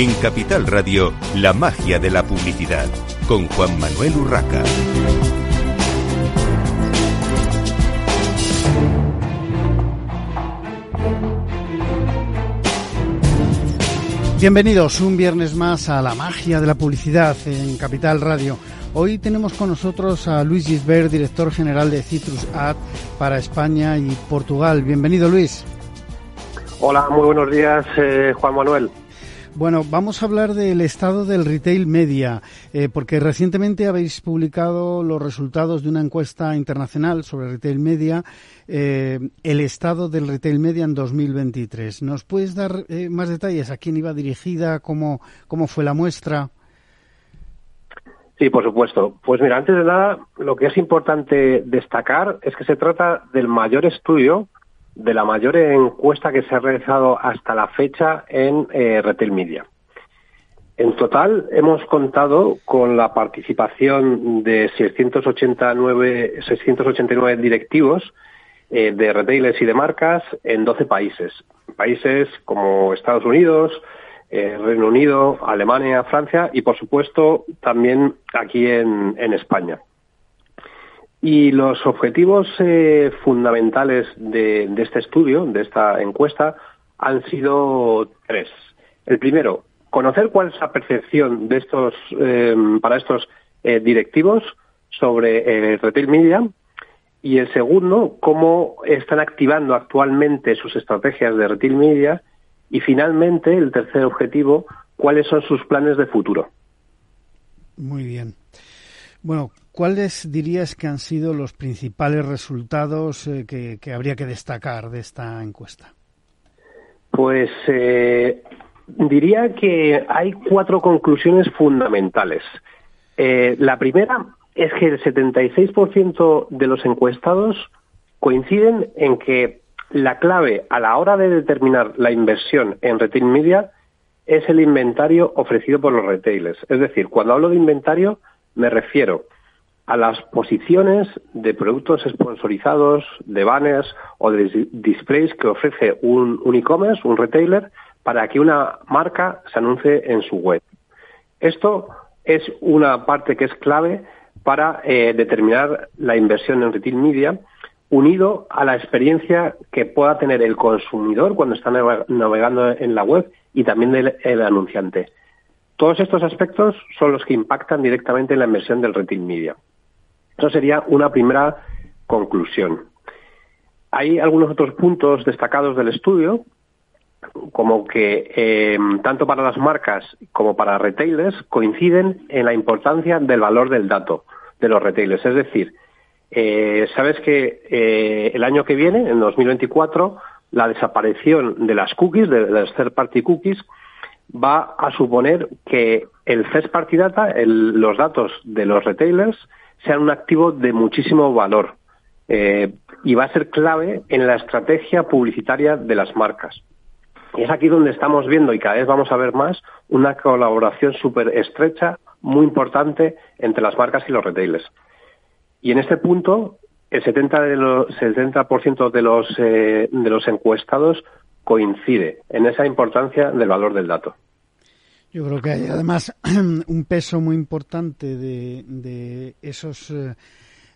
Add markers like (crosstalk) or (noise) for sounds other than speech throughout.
En Capital Radio, la magia de la publicidad, con Juan Manuel Urraca. Bienvenidos un viernes más a la magia de la publicidad en Capital Radio. Hoy tenemos con nosotros a Luis Gisbert, director general de Citrus Ad para España y Portugal. Bienvenido, Luis. Hola, muy buenos días, eh, Juan Manuel. Bueno, vamos a hablar del estado del retail media, eh, porque recientemente habéis publicado los resultados de una encuesta internacional sobre retail media, eh, el estado del retail media en 2023. ¿Nos puedes dar eh, más detalles? ¿A quién iba dirigida? ¿Cómo, ¿Cómo fue la muestra? Sí, por supuesto. Pues mira, antes de nada, lo que es importante destacar es que se trata del mayor estudio de la mayor encuesta que se ha realizado hasta la fecha en eh, Retail Media. En total hemos contado con la participación de 689, 689 directivos eh, de retailers y de marcas en 12 países. Países como Estados Unidos, eh, Reino Unido, Alemania, Francia y, por supuesto, también aquí en España. Y los objetivos eh, fundamentales de, este estudio, de esta encuesta, han sido tres. El primero, conocer cuál es la percepción de estos, em, para estos eh, directivos sobre el retail media. Y el segundo, cómo están activando actualmente sus estrategias de retail media. Y finalmente, el tercer objetivo, cuáles son sus planes de futuro. Muy bien. Bueno, ¿cuáles dirías que han sido los principales resultados eh, que, habría que destacar de esta encuesta? Pues eh, diría que hay cuatro conclusiones fundamentales. Eh, la primera es que el 76% de los encuestados coinciden en que la clave a la hora de determinar la inversión en retail media es el inventario ofrecido por los retailers. Es decir, cuando hablo de inventario me refiero las posiciones de productos sponsorizados, de banners o de displays que ofrece un, e-commerce, un retailer, para que una marca se anuncie en su web. Esto es una parte que es clave para eh, determinar la inversión en retail media, unido a la experiencia que pueda tener el consumidor cuando está navegando en la web y también el anunciante. Todos estos aspectos son los que impactan directamente en la inversión del retail media. Eso sería una primera conclusión. Hay algunos otros puntos destacados del estudio, como que em, tanto para las marcas como para retailers coinciden en la importancia del valor del dato de los retailers. Es decir, eh, sabes que eh, el año que viene, en 2024, la desaparición de las cookies, de, de las third party cookies, va a suponer que el first party data, los datos de los retailers, sean un activo de muchísimo valor eh, y va a ser clave en la estrategia publicitaria de las marcas. Y es aquí donde estamos viendo, y cada vez vamos a ver más, una colaboración súper estrecha, muy importante entre las marcas y los retailers. Y en este punto, el 70%, de los, 70 de, los, eh, de los encuestados coincide en esa importancia del valor del dato. Yo creo que hay además (clears throat) un peso muy importante de, esos eh,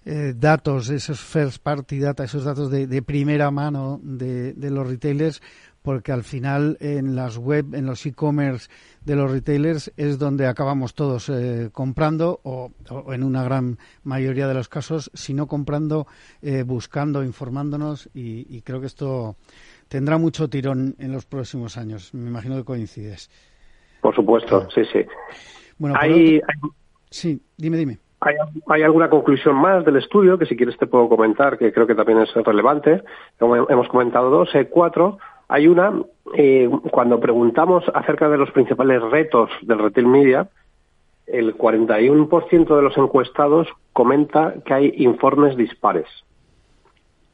eh, datos, esos first party data, esos datos de, primera mano de, los retailers, porque al final en las web, en los e-commerce de los retailers es donde acabamos todos eh, comprando o, en una gran mayoría de los casos, si no comprando, buscando, informándonos y creo que esto tendrá mucho tirón en los próximos años. Me imagino que coincides. Por supuesto, sí, sí. Bueno, hay, sí, dime, dime. Hay, alguna conclusión más del estudio que si quieres te puedo comentar, que creo que también es relevante. Como hemos comentado dos, hay cuatro. Hay una, eh, cuando preguntamos acerca de los principales retos del retail media, el 41% de los encuestados comenta que hay informes dispares.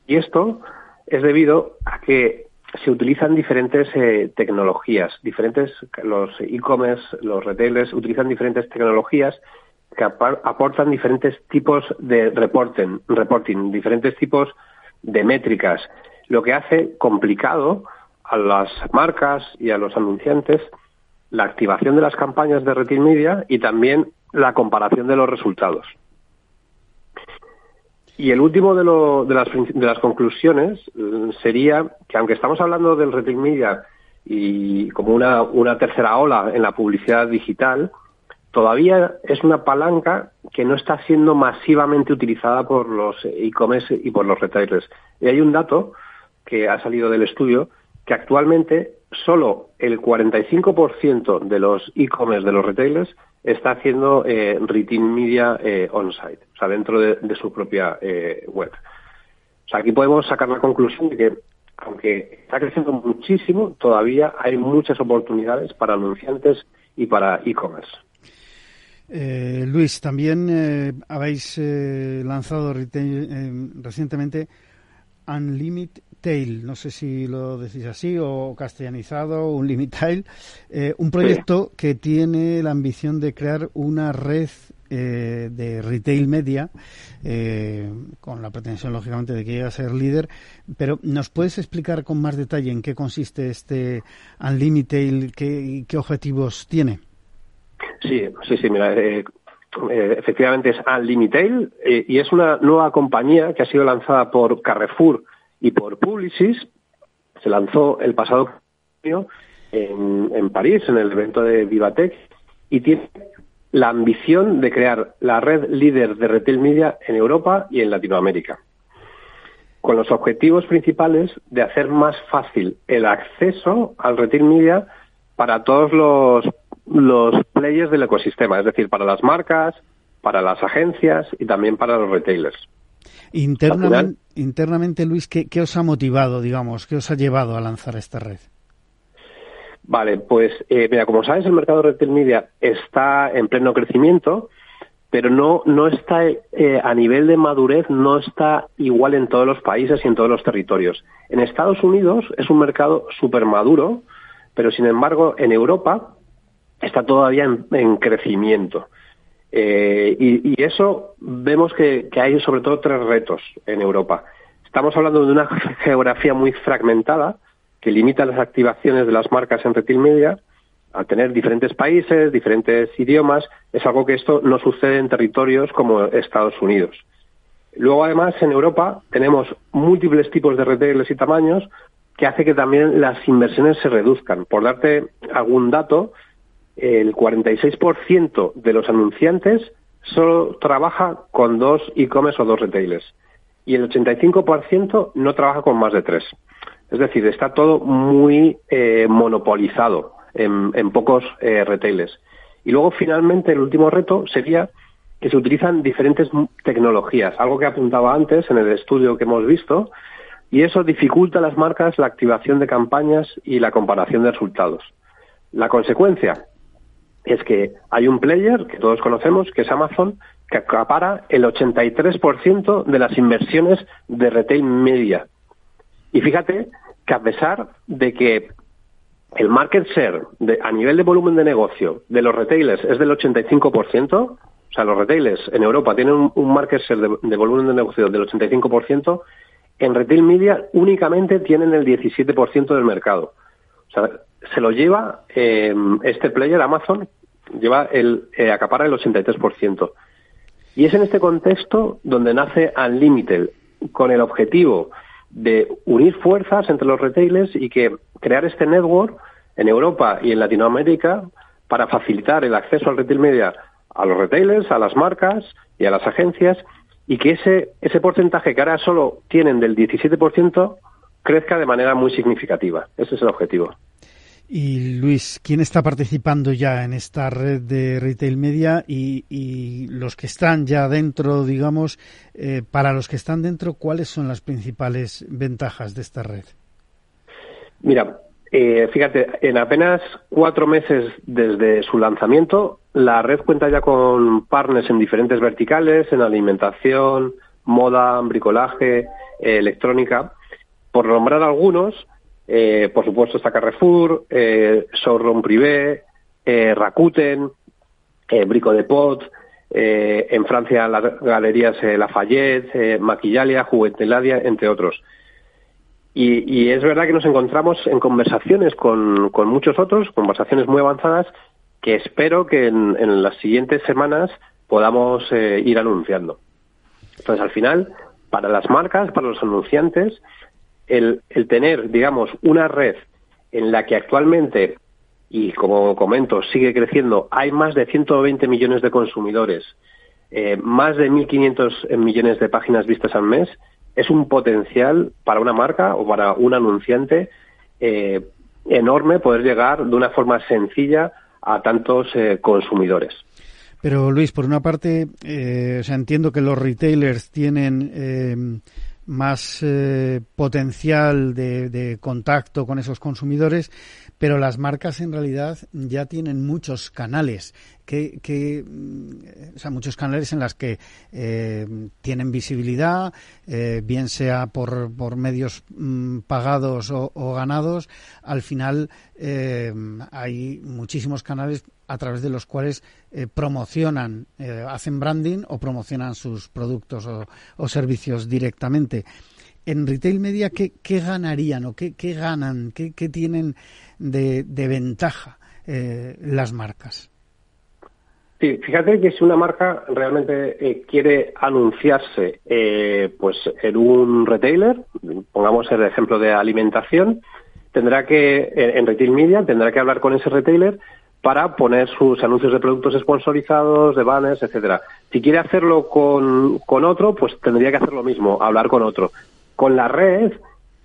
Y esto es debido a que se utilizan diferentes eh, tecnologías, diferentes, los e-commerce, los retailers utilizan diferentes tecnologías que aportan diferentes tipos de reporting, reporting, diferentes tipos de métricas, lo que hace complicado a las marcas y a los anunciantes la activación de las campañas de retail media y también la comparación de los resultados. Y el último de, de, las, de las conclusiones eh, sería que aunque estamos hablando del retail media y como una, una tercera ola en la publicidad digital, todavía es una palanca que no está siendo masivamente utilizada por los e-commerce y por los retailers. Y hay un dato que ha salido del estudio que actualmente solo el 45% de los e-commerce de los retailers está haciendo eh, retail media eh, on-site, o sea, dentro de, su propia eh, web. O sea, aquí podemos sacar la conclusión de que, aunque está creciendo muchísimo, todavía hay muchas oportunidades para anunciantes y para e-commerce. Eh, Luis, también habéis lanzado recientemente Unlimited No sé si lo decís así o castellanizado, un Limitail, eh, un proyecto que tiene la ambición de crear una red eh, de retail media, eh, con la pretensión, lógicamente, de que llegue a ser líder. Pero, ¿nos puedes explicar con más detalle en qué consiste este Unlimited y qué objetivos tiene? Sí, sí, sí, mira, efectivamente es Unlimited y es una nueva compañía que ha sido lanzada por Carrefour y por Publicis se lanzó el pasado año en, París, en el evento de Vivatech, y tiene la ambición de crear la red líder de retail media en Europa y en Latinoamérica, con los objetivos principales de hacer más fácil el acceso al retail media para todos los players del ecosistema, es decir, para las marcas, para las agencias y también para los retailers. Internamente, internamente Luis, ¿qué, os ha motivado, digamos? ¿Qué os ha llevado a lanzar esta red? Vale, pues eh, mira, como sabes, el mercado de retail media está en pleno crecimiento, pero no, no está eh, a nivel de madurez, no está igual en todos los países y en todos los territorios. En Estados Unidos es un mercado súper maduro, pero sin embargo en Europa está todavía en crecimiento. Eh, y, eso vemos que, hay sobre todo tres retos en Europa. Estamos hablando de una (laughs) geografía muy fragmentada que limita las activaciones de las marcas en retail media. Al tener diferentes países, diferentes idiomas, es algo que esto no sucede en territorios como Estados Unidos. Luego, además, en Europa tenemos múltiples tipos de retailers y tamaños que hace que también las inversiones se reduzcan. Por darte algún dato, el 46% de los anunciantes solo trabaja con dos e-commerce o dos retailers y el 85% no trabaja con más de tres. Es decir, está todo muy eh, monopolizado en, pocos eh, retailers. Y luego, finalmente, el último reto sería que se utilizan diferentes tecnologías, algo que apuntaba antes en el estudio que hemos visto, y eso dificulta a las marcas la activación de campañas y la comparación de resultados. La consecuencia, es que hay un player que todos conocemos, que es Amazon, que acapara el 83% de las inversiones de retail media. Y fíjate que a pesar de que el market share a nivel de volumen de negocio de los retailers es del 85%, o sea, los retailers en Europa tienen un, market share de, volumen de negocio del 85%, en retail media únicamente tienen el 17% del mercado. O sea, se lo lleva eh, este player, Amazon, lleva el, eh, acapara el 83%. Y es en este contexto donde nace Unlimited, con el objetivo de unir fuerzas entre los retailers y que crear este network en Europa y en Latinoamérica para facilitar el acceso al retail media a los retailers, a las marcas y a las agencias y que ese, ese porcentaje que ahora solo tienen del 17% crezca de manera muy significativa. Ese es el objetivo. Y Luis, ¿quién está participando ya en esta red de retail media y, los que están ya dentro, digamos, eh, para los que están dentro, cuáles son las principales ventajas de esta red? Mira, eh, fíjate, en apenas cuatro meses desde su lanzamiento, la red cuenta ya con partners en diferentes verticales, en alimentación, moda, bricolaje, eh, electrónica. Por nombrar algunos, eh, por supuesto está Carrefour, eh, Privé, eh, Rakuten, eh, Brico de Pot, eh, en Francia las galerías Lafayette, Maquillalia, Jugueteladia, entre otros. Y, es verdad que nos encontramos en conversaciones con, muchos otros, conversaciones muy avanzadas, que espero que en, las siguientes semanas podamos ir anunciando. Entonces, al final, para las marcas, para los anunciantes, el, el tener, digamos, una red en la que actualmente, y como comento, sigue creciendo, hay más de 120 millones de consumidores, eh, más de 1.500 millones de páginas vistas al mes, es un potencial para una marca o para un anunciante eh, enorme poder llegar de una forma sencilla a tantos eh, consumidores. Pero Luis, por una parte, entiendo que los retailers tienen más potencial de, contacto con esos consumidores, pero las marcas en realidad ya tienen muchos canales que, mm, o sea, muchos canales en las que eh, tienen visibilidad, eh, bien sea por, por medios mm, pagados o, ganados, al final eh, hay muchísimos canales a través de los cuales promocionan, hacen branding o promocionan sus productos o, servicios directamente. En retail media, ¿qué, ganarían o qué, ganan, qué, tienen de ventaja las marcas? Sí, fíjate que si una marca realmente eh, quiere anunciarse eh, pues en un retailer, pongamos el ejemplo de alimentación, tendrá que, en retail media, tendrá que hablar con ese retailer para poner sus anuncios de productos sponsorizados, de banners, etcétera. Si quiere hacerlo con, con otro, pues tendría que hacer lo mismo, hablar con otro. Con la red,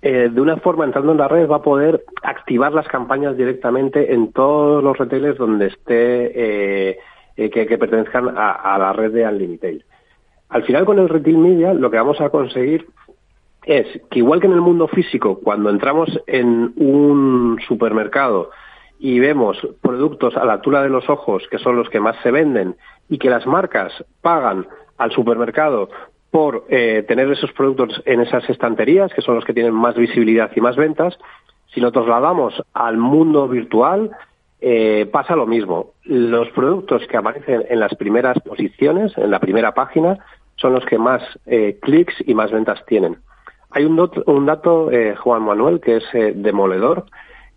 eh, de una forma, entrando en la red, va a poder activar las campañas directamente en todos los retailers donde esté eh, que, pertenezcan a, la red de Unlimited. Al final, con el retail media, lo que vamos a conseguir es que igual que en el mundo físico, cuando entramos en un supermercado y vemos productos a la altura de los ojos, que son los que más se venden, y que las marcas pagan al supermercado por eh, tener esos productos en esas estanterías, que son los que tienen más visibilidad y más ventas, si lo trasladamos al mundo virtual, eh, pasa lo mismo. Los productos que aparecen en las primeras posiciones, en la primera página, son los que más eh, clics y más ventas tienen. Hay un, dato, eh, Juan Manuel, que es demoledor,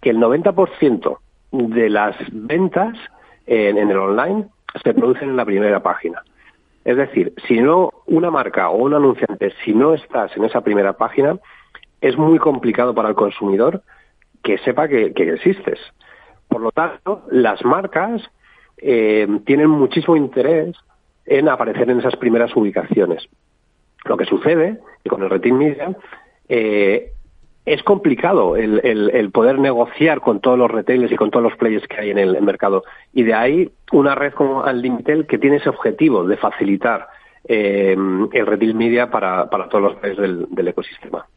que el 90% de las ventas en, en el online se producen en la primera página. Es decir, si no una marca o un anunciante, si no estás en esa primera página, es muy complicado para el consumidor que sepa que existes. Por lo tanto, las marcas eh, tienen muchísimo interés en aparecer en esas primeras ubicaciones. Lo que sucede que con el Retin Media eh, es complicado el, poder negociar con todos los retailers y con todos los players que hay en el, mercado. Y de ahí una red como Unlimited que tiene ese objetivo de facilitar eh, el retail media para, todos los players del ecosistema.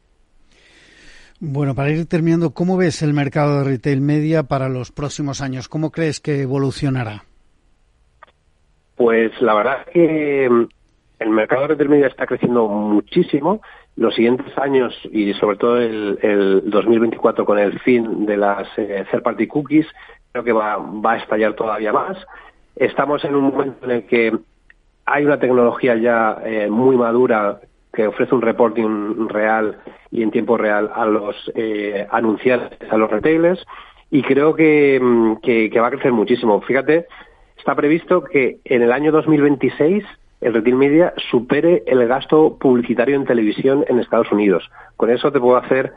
Bueno, para ir terminando, ¿cómo ves el mercado de retail media para los próximos años? ¿Cómo crees que evolucionará? Pues la verdad es que mm, el mercado de media está creciendo muchísimo. Los siguientes años y sobre todo el, 2024 con el fin de las eh, third party cookies, creo que va, a estallar todavía más. Estamos en un momento en el que hay una tecnología ya eh, muy madura que ofrece un reporting real y en tiempo real a los eh, anunciantes, a los retailers, y creo mm, que, que, va a crecer muchísimo. Fíjate, está previsto que en el año 2026 el retail media supere el gasto publicitario en televisión en Estados Unidos. Con eso te puedo hacer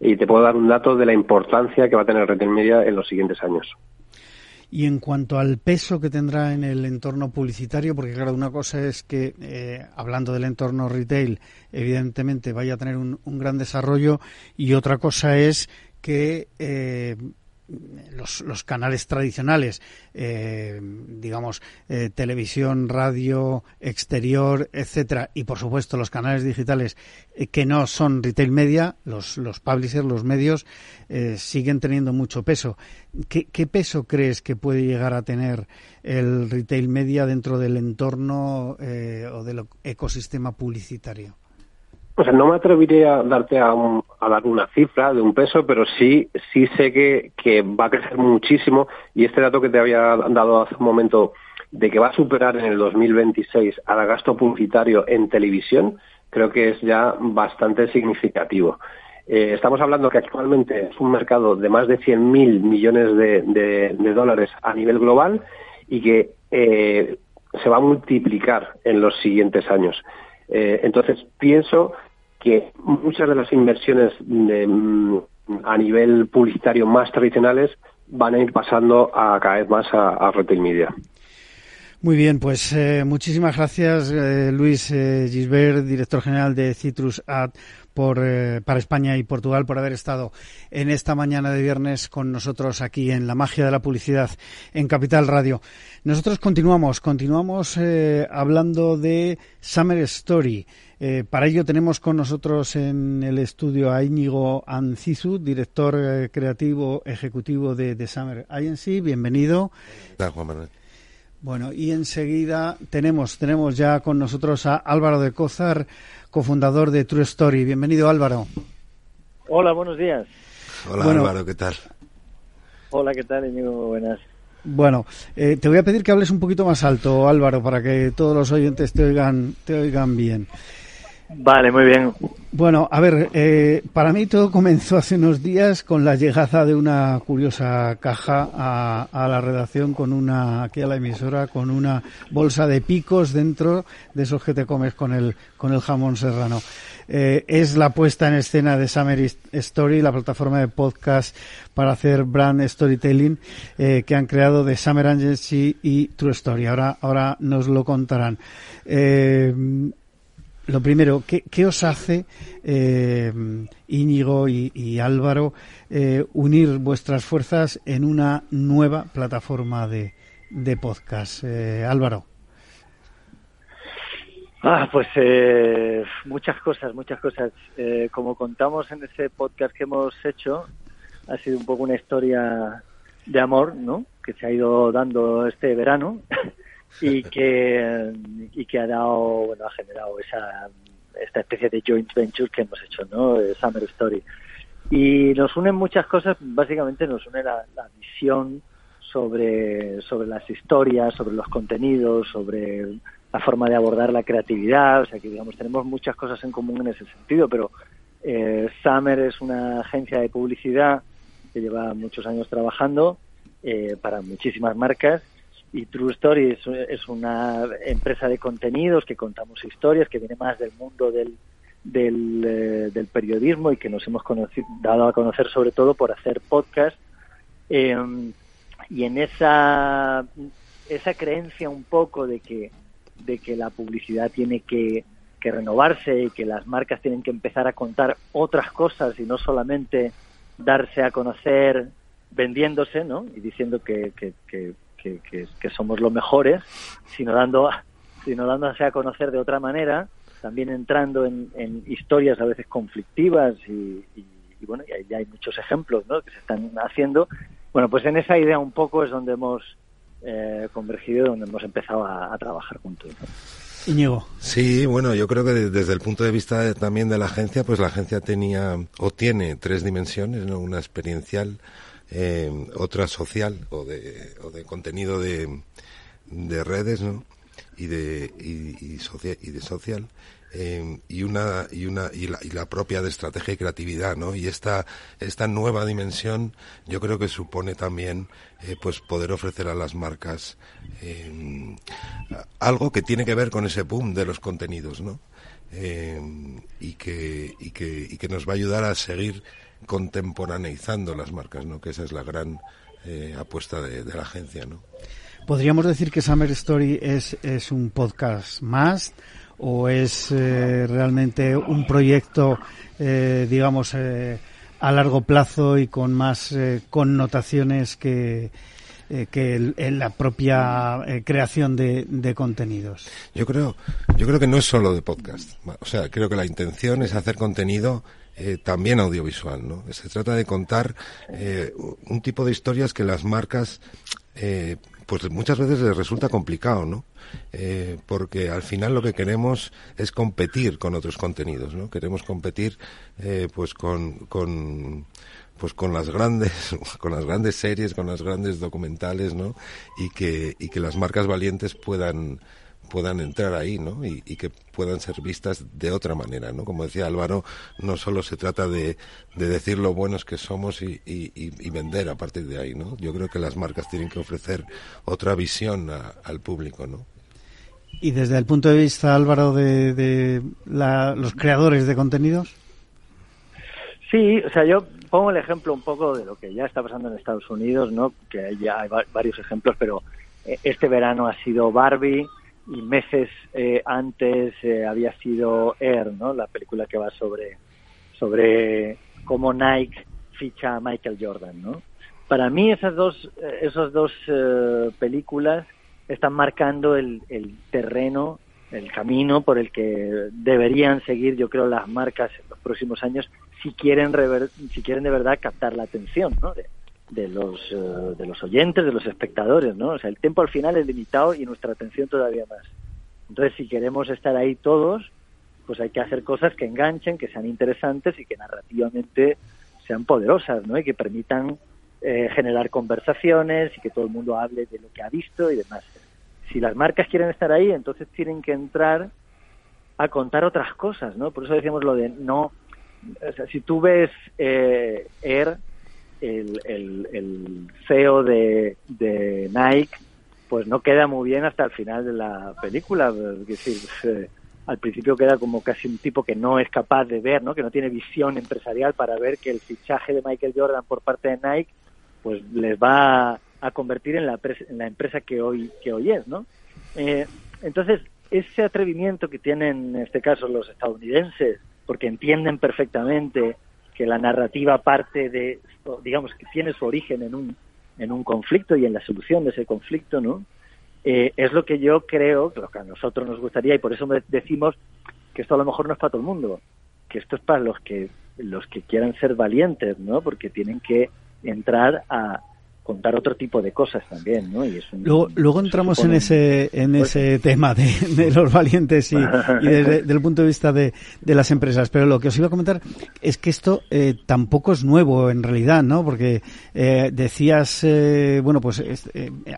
y te puedo dar un dato de la importancia que va a tener el retail media en los siguientes años. Y en cuanto al peso que tendrá en el entorno publicitario, porque claro, una cosa es que, eh, hablando del entorno retail, evidentemente vaya a tener un, gran desarrollo y otra cosa es que eh, los, los canales tradicionales, eh, digamos, eh, televisión, radio, exterior, etcétera, y por supuesto los canales digitales eh, que no son retail media, los, los publishers, los medios, siguen teniendo mucho peso. ¿Qué, ¿Qué, peso crees que puede llegar a tener el retail media dentro del entorno o del ecosistema publicitario? O sea, no me atrevería a darte a, dar una cifra de un peso, pero sí, sí sé que, que va a crecer muchísimo y este dato que te había dado hace un momento de que va a superar en el 2026 al gasto publicitario en televisión, creo que es ya bastante significativo. Eh, estamos hablando que actualmente es un mercado de más de 100.000 millones de, dólares a nivel global y que eh, se va a multiplicar en los siguientes años. Eh, entonces, pienso que muchas de las inversiones mm, a nivel publicitario más tradicionales van a ir pasando a cada vez más a, a retail media. Muy bien, pues eh, muchísimas gracias eh, Luis eh, Gisbert, director general de Citrus Ad por, para España y Portugal por haber estado en esta mañana de viernes con nosotros aquí en La Magia de la Publicidad en Capital Radio. Nosotros continuamos, continuamos hablando de Summer Story. para ello tenemos con nosotros en el estudio a Íñigo Ancizu, director creativo ejecutivo de, de Summer Agency. Bienvenido. Hola, Juan Manuel. Bueno, y enseguida tenemos, tenemos ya con nosotros a Álvaro de Cózar, cofundador de True Story. Bienvenido, Álvaro. Hola, buenos días. Hola, Álvaro, ¿qué tal? Hola, ¿qué tal, amigo? Buenas. Bueno, eh, te voy a pedir que hables un poquito más alto, Álvaro, para que todos los oyentes te oigan, te oigan bien. Vale, muy bien. Bueno, a ver, eh, para mí todo comenzó hace unos días con la llegada de una curiosa caja a, la redacción con una, aquí a la emisora, con una bolsa de picos dentro de esos que te comes con el, con el jamón serrano. Eh, es la puesta en escena de Summer Story, la plataforma de podcast para hacer brand storytelling eh, que han creado de Summer Agency y True Story. Ahora, ahora nos lo contarán. Lo primero, ¿qué, os hace, eh, Íñigo y, Álvaro, eh, unir vuestras fuerzas en una nueva plataforma de, podcast? Eh, Álvaro. Ah, pues muchas cosas, muchas cosas. como contamos en ese podcast que hemos hecho, ha sido un poco una historia de amor, ¿no? Que se ha ido dando este verano (laughs) (laughs) y que y que ha dado bueno ha generado esa esta especie de joint venture que hemos hecho no Summer Story. Y nos unen muchas cosas básicamente nos une la, visión sobre sobre las historias sobre los contenidos sobre la forma de abordar la creatividad. O sea que digamos tenemos muchas cosas en común en ese sentido pero eh, Summer es una agencia de publicidad que lleva muchos años trabajando eh, para muchísimas marcas y True Story es, una empresa de contenidos que contamos historias, que viene más del mundo del, del, eh, periodismo y que nos hemos dado a conocer sobre todo por hacer podcast. Em, y en esa, esa creencia un poco de que, de que la publicidad tiene que, que renovarse y que las marcas tienen que empezar a contar otras cosas y no solamente darse a conocer vendiéndose, ¿no? Y diciendo que, que, que, somos los mejores, sino dando, (laughs) sino dándose a conocer de otra manera, también entrando en, historias a veces conflictivas y, bueno, y ya hay muchos ejemplos ¿no? que se están haciendo. Bueno, pues en esa idea un poco es donde hemos eh, convergido, donde hemos empezado a, trabajar juntos. Íñigo. Sí, bueno, yo creo que desde el punto de vista también de la agencia, pues la agencia tenía o tiene tres dimensiones, ¿no? Una experiencial, eh, otra social o de, o de contenido de, de redes, ¿no? Y de, y, social, y de social. Eh, y una y una y la, y la, propia de estrategia y creatividad no y esta esta nueva dimensión yo creo que supone también eh, pues poder ofrecer a las marcas eh, algo que tiene que ver con ese boom de los contenidos no y que y que y que nos va a ayudar a seguir contemporaneizando las marcas, ¿no? Que esa es la gran eh, apuesta de, la agencia, ¿no? Podríamos decir que Summer Story es, es un podcast más o es eh, realmente un proyecto, eh, digamos, a largo plazo y con más connotaciones que, que en la propia creación de, de, contenidos. Yo creo, yo creo que no es solo de podcast. O sea, creo que la intención es hacer contenido eh, también audiovisual, ¿no? Se trata de contar eh, un tipo de historias que las marcas, eh, pues muchas veces les resulta complicado, ¿no? porque al final lo que queremos es competir con otros contenidos, ¿no? Queremos competir, pues con, con pues con las grandes (laughs) con las grandes series con las grandes documentales no y que y que las marcas valientes puedan puedan entrar ahí, ¿no? Y, que puedan ser vistas de otra manera, ¿no? Como decía Álvaro, no solo se trata de, decir lo buenos que somos y, vender a partir de ahí, ¿no? Yo creo que las marcas tienen que ofrecer otra visión al público, ¿no? Y desde el punto de vista, Álvaro, de, los creadores de contenidos. Sí, o sea, yo pongo el ejemplo un poco de lo que ya está pasando en Estados Unidos, ¿no? Que ya hay varios ejemplos, pero eh, este verano ha sido Barbie y meses eh, antes eh, había sido Air, ¿no? La película que va sobre sobre cómo Nike ficha a Michael Jordan, ¿no? Para mí esas dos esas dos películas están marcando el, el terreno, el camino por el que deberían seguir, yo creo, las marcas en los próximos años si quieren si quieren de verdad captar la atención, ¿no? de los, eh, de los oyentes, de los espectadores, ¿no? O sea, el tiempo al final es limitado y nuestra atención todavía más. Entonces, si queremos estar ahí todos, pues hay que hacer cosas que enganchen, que sean interesantes y que narrativamente sean poderosas, ¿no? Y que permitan eh, generar conversaciones y que todo el mundo hable de lo que ha visto y demás. Si las marcas quieren estar ahí, entonces tienen que entrar a contar otras cosas, ¿no? Por eso decimos lo de no... O sea, si tú ves eh, Air, el, el, CEO de, de, Nike pues no queda muy bien hasta el final de la película. Es decir, al principio queda como casi un tipo que no es capaz de ver, ¿no? que no tiene visión empresarial para ver que el fichaje de Michael Jordan por parte de Nike pues les va a convertir en la, en la empresa que hoy, que hoy es. ¿no? Eh, entonces, ese atrevimiento que tienen en este caso los estadounidenses, porque entienden perfectamente que la narrativa parte de, digamos, que tiene su origen en un, en un conflicto y en la solución de ese conflicto, ¿no? Eh, es lo que yo creo, lo que a nosotros nos gustaría, y por eso decimos que esto a lo mejor no es para todo el mundo, que esto es para los que, los que quieran ser valientes, ¿no? Porque tienen que entrar a, contar otro tipo de cosas también, ¿no? Y luego, luego entramos en ese en ese tema de, los valientes y, desde, el punto de vista de, de, las empresas. Pero lo que os iba a comentar es que esto eh, tampoco es nuevo en realidad, ¿no? Porque eh, decías, eh, bueno, pues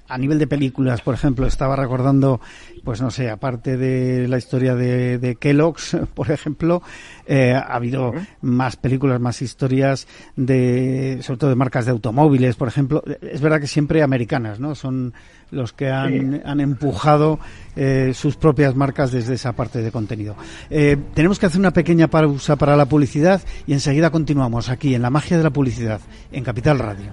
a nivel de películas, por ejemplo, estaba recordando pues no sé, aparte de la historia de, de Kellogg's, (laughs) por ejemplo, eh, ha habido más películas, más historias de, sobre todo de marcas de automóviles, por ejemplo. Es verdad que siempre americanas, ¿no? Son los que han, han empujado eh, sus propias marcas desde esa parte de contenido. Eh, tenemos que hacer una pequeña pausa para la publicidad y enseguida continuamos aquí en la magia de la publicidad en Capital Radio.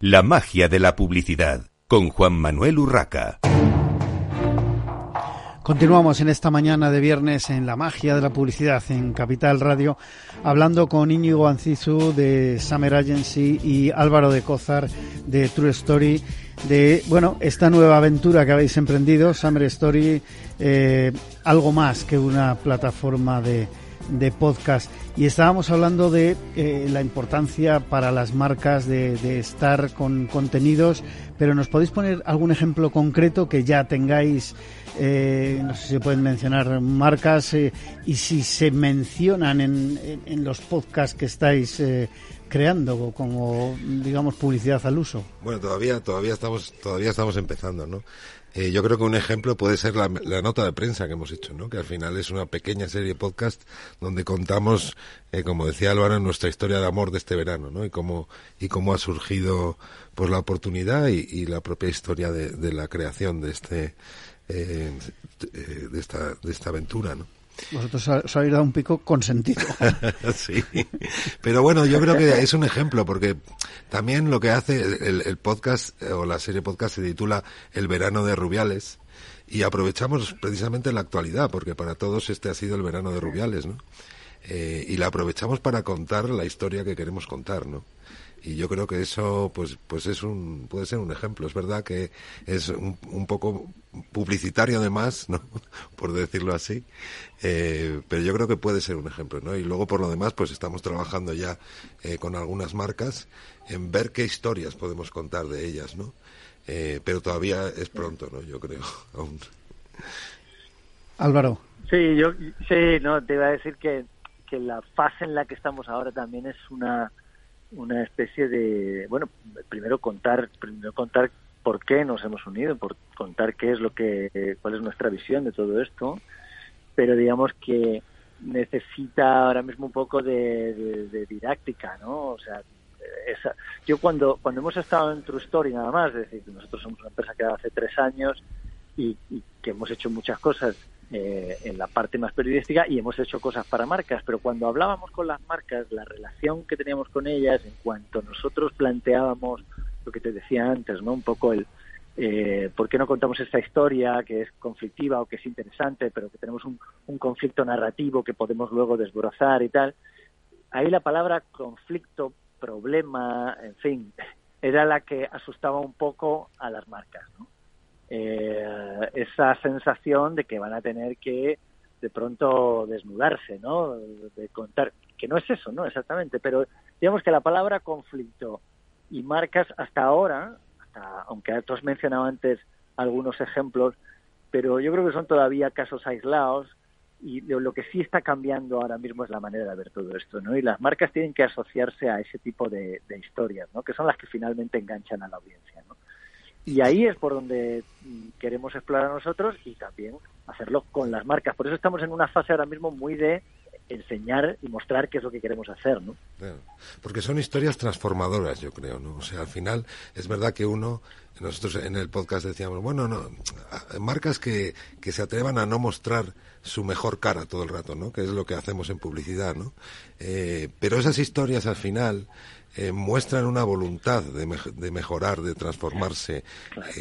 La magia de la publicidad con Juan Manuel Urraca. Continuamos en esta mañana de viernes en la magia de la publicidad en Capital Radio, hablando con Íñigo Ancizu de Summer Agency y Álvaro de Cozar de True Story, de bueno esta nueva aventura que habéis emprendido, Summer Story, eh, algo más que una plataforma de, de podcast. Y estábamos hablando de eh, la importancia para las marcas de, estar con contenidos, pero ¿nos podéis poner algún ejemplo concreto que ya tengáis? Eh, no sé si pueden mencionar marcas eh, y si se mencionan en, los podcasts que estáis creando como digamos publicidad al uso. Bueno, todavía todavía estamos todavía estamos empezando, ¿no? Eh, yo creo que un ejemplo puede ser la, nota de prensa que hemos hecho, ¿no? Que al final es una pequeña serie de podcast donde contamos, eh, como decía Álvaro, nuestra historia de amor de este verano, ¿no? Y cómo y cómo ha surgido pues la oportunidad y, la propia historia de, de la creación de este eh, de, esta, de esta aventura, ¿no? Vosotros os habéis dado un pico consentido. (laughs) sí, pero bueno, yo creo que es un ejemplo porque también lo que hace el, podcast o la serie podcast se titula El verano de Rubiales y aprovechamos precisamente la actualidad porque para todos este ha sido el verano de Rubiales, ¿no? Eh, y la aprovechamos para contar la historia que queremos contar, ¿no? Y yo creo que eso pues pues es un puede ser un ejemplo. Es verdad que es un, un poco publicitario además no (laughs) por decirlo así. Eh, pero yo creo que puede ser un ejemplo no y luego por lo demás pues estamos trabajando ya eh, con algunas marcas en ver qué historias podemos contar de ellas no eh, pero todavía es pronto no yo creo (laughs) aún. Álvaro. Sí yo sí no te iba a decir que que la fase en la que estamos ahora también es una una especie de bueno primero contar primero contar por qué nos hemos unido por contar qué es lo que cuál es nuestra visión de todo esto pero digamos que necesita ahora mismo un poco de, didáctica no o sea esa, yo cuando cuando hemos estado en True Story nada más es decir nosotros somos una empresa que hace tres años y, y que hemos hecho muchas cosas eh, en la parte más periodística y hemos hecho cosas para marcas, pero cuando hablábamos con las marcas, la relación que teníamos con ellas, en cuanto nosotros planteábamos lo que te decía antes, ¿no? Un poco el eh, por qué no contamos esta historia que es conflictiva o que es interesante, pero que tenemos un, un conflicto narrativo que podemos luego desbrozar y tal. Ahí la palabra conflicto, problema, en fin, era la que asustaba un poco a las marcas, ¿no? Eh, esa sensación de que van a tener que de pronto desnudarse, ¿no? De contar, que no es eso, ¿no? Exactamente, pero digamos que la palabra conflicto y marcas hasta ahora, hasta, aunque tú has mencionado antes algunos ejemplos, pero yo creo que son todavía casos aislados y lo que sí está cambiando ahora mismo es la manera de ver todo esto, ¿no? Y las marcas tienen que asociarse a ese tipo de, de historias, ¿no? Que son las que finalmente enganchan a la audiencia, ¿no? Y ahí es por donde queremos explorar nosotros y también hacerlo con las marcas. Por eso estamos en una fase ahora mismo muy de enseñar y mostrar qué es lo que queremos hacer, ¿no? Porque son historias transformadoras, yo creo, ¿no? O sea, al final es verdad que uno, nosotros en el podcast decíamos, bueno, no, marcas que, que se atrevan a no mostrar su mejor cara todo el rato, ¿no? Que es lo que hacemos en publicidad, ¿no? Eh, pero esas historias al final eh, muestran una voluntad de, me de, mejorar, de transformarse,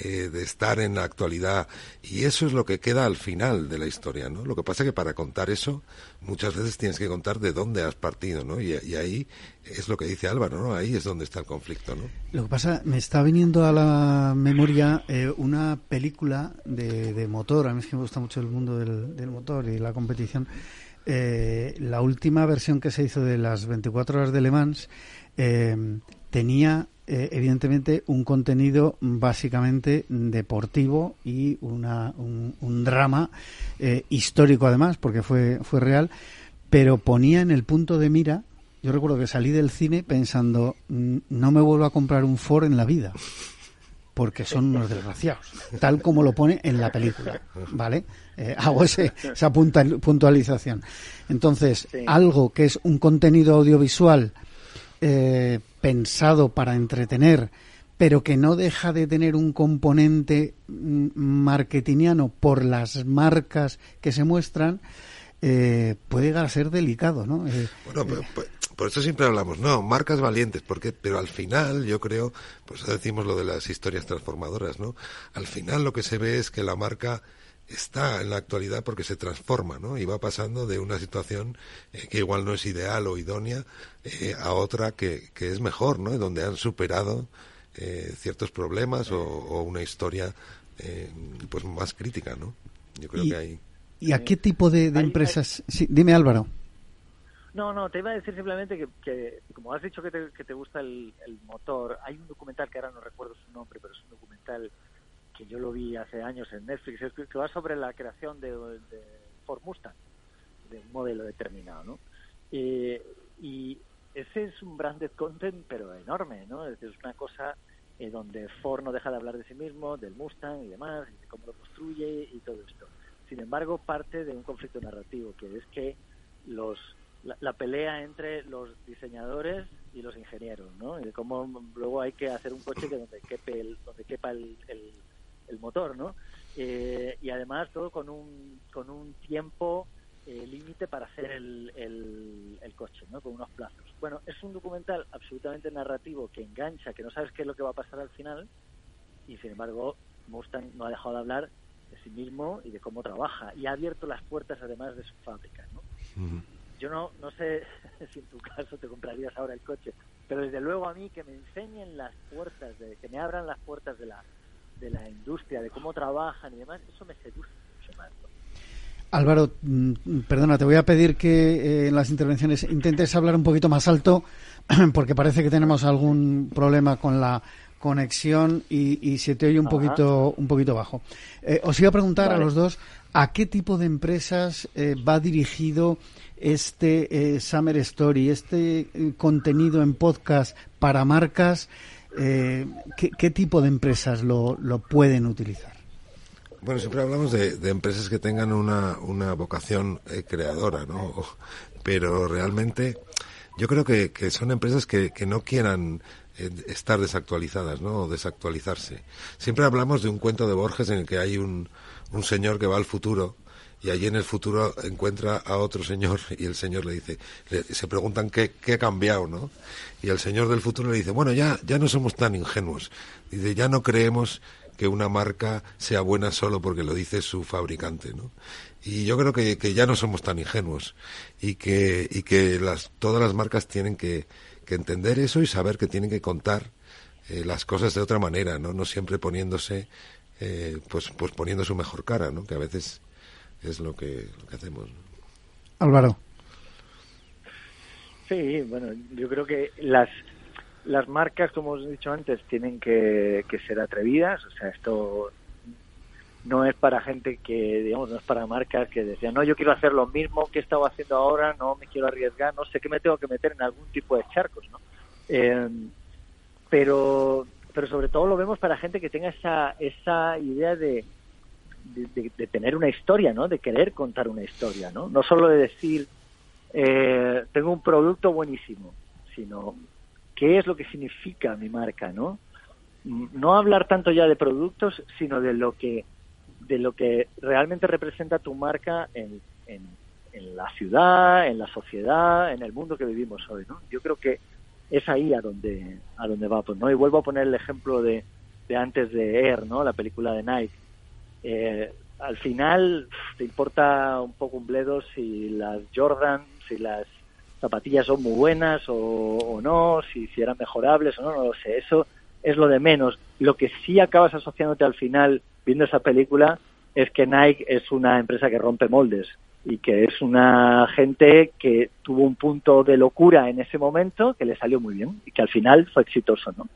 eh, de estar en la actualidad. Y eso es lo que queda al final de la historia, ¿no? Lo que pasa es que para contar eso, muchas veces tienes que contar de dónde has partido, ¿no? Y, y ahí es lo que dice Álvaro, ¿no? Ahí es donde está el conflicto, ¿no? Lo que pasa, me está viniendo a la memoria eh, una película de, de, motor, a mí es que me gusta mucho el mundo del, del motor y la competición. Eh, la última versión que se hizo de las 24 horas de Le Mans eh, tenía eh, evidentemente un contenido básicamente deportivo y una, un, un drama eh, histórico además porque fue fue real pero ponía en el punto de mira yo recuerdo que salí del cine pensando no me vuelvo a comprar un Ford en la vida porque son unos desgraciados, tal como lo pone en la película, ¿vale? Eh, hago ese, esa puntualización. Entonces, sí. algo que es un contenido audiovisual eh, pensado para entretener, pero que no deja de tener un componente marketingiano por las marcas que se muestran, eh, puede llegar a ser delicado, ¿no? Eh, bueno, pero, pues, por eso siempre hablamos, no, marcas valientes, porque, pero al final yo creo, pues decimos lo de las historias transformadoras, ¿no? Al final lo que se ve es que la marca está en la actualidad porque se transforma, ¿no? Y va pasando de una situación eh, que igual no es ideal o idónea eh, a otra que, que, es mejor, ¿no? Donde han superado eh, ciertos problemas o, una historia pues más crítica, ¿no? Yo creo que hay... ¿Y a qué tipo de, empresas? Sí, dime Álvaro. No, no, te iba a decir simplemente que, como has dicho que te, que te gusta el, motor, hay un documental que ahora no recuerdo su nombre, pero es un documental que yo lo vi hace años en Netflix, que va sobre la creación de, Ford Mustang, de un modelo determinado, ¿no? y ese es un branded content, pero enorme, ¿no? Es, una cosa eh, donde Ford no deja de hablar de sí mismo, del Mustang y demás, y de cómo lo construye y todo esto. Sin embargo, parte de un conflicto narrativo, que es que la, pelea entre los diseñadores y los ingenieros, ¿no? Y de cómo luego hay que hacer un coche que donde quepe el, donde quepa el, el motor, ¿no? Eh, y además todo con un, con un tiempo eh, límite para hacer el, el, coche, ¿no? Con unos plazos. Bueno, es un documental absolutamente narrativo que engancha, que no sabes qué es lo que va a pasar al final y sin embargo Mustang no ha dejado de hablar de sí mismo y de cómo trabaja y ha abierto las puertas además de su fábrica, ¿no? Yo no, no sé (laughs) si en tu caso te comprarías ahora el coche, pero desde luego a mí que me enseñen las puertas, de, que me abran las puertas de la, de la industria, de cómo trabajan y demás, eso me seduce mucho más. Álvaro, mm, perdona, te voy a pedir que eh, en las intervenciones intentes hablar un poquito más alto (clears throat) porque parece que tenemos algún problema con la conexión y, se te oye un poquito un poquito bajo. Eh, os iba a preguntar a los dos a qué tipo de empresas eh, va dirigido este Summer Story, este contenido en podcast para marcas eh, ¿qué, tipo de empresas lo, pueden utilizar? Bueno, siempre hablamos de, empresas que tengan una, una vocación eh, creadora, ¿no? Pero realmente yo creo que, son empresas que, no quieran eh, estar desactualizadas, ¿no? O desactualizarse. Siempre hablamos de un cuento de Borges en el que hay un, un señor que va al futuro y allí en el futuro encuentra a otro señor y el señor le dice, se preguntan qué, qué, ha cambiado, ¿no? Y el señor del futuro le dice, bueno, ya, ya no somos tan ingenuos. Dice, ya no creemos que una marca sea buena solo porque lo dice su fabricante, ¿no? Y yo creo que, que ya no somos tan ingenuos y que, y que las, todas las marcas tienen que, entender eso y saber que tienen que contar eh, las cosas de otra manera, ¿no? No siempre poniéndose, eh, pues, pues poniendo su mejor cara, ¿no? Que a veces es lo que, hacemos. Álvaro. Sí, bueno, yo creo que las las marcas, como os he dicho antes, tienen que, ser atrevidas. O sea, esto no es para gente que, digamos, no es para marcas que decían, no, yo quiero hacer lo mismo que he estado haciendo ahora, no me quiero arriesgar, no sé qué me tengo que meter en algún tipo de charcos, ¿no? Eh, pero, pero sobre todo lo vemos para gente que tenga esa, esa idea de, de, tener una historia, ¿no? De querer contar una historia, ¿no? No solo de decir, eh, tengo un producto buenísimo, sino qué es lo que significa mi marca, ¿no? No hablar tanto ya de productos, sino de lo que de lo que realmente representa tu marca en, en, la ciudad, en la sociedad, en el mundo que vivimos hoy, ¿no? Yo creo que es ahí a donde a donde va, pues, ¿no? Y vuelvo a poner el ejemplo de, de antes de Air, ¿no? La película de Nike eh, al final te importa un poco un bledo si las Jordan, si las zapatillas son muy buenas o, no, si, si, eran mejorables o no, no lo sé. Eso es lo de menos. Lo que sí acabas asociándote al final viendo esa película es que Nike es una empresa que rompe moldes y que es una gente que tuvo un punto de locura en ese momento que le salió muy bien y que al final fue exitoso, ¿no?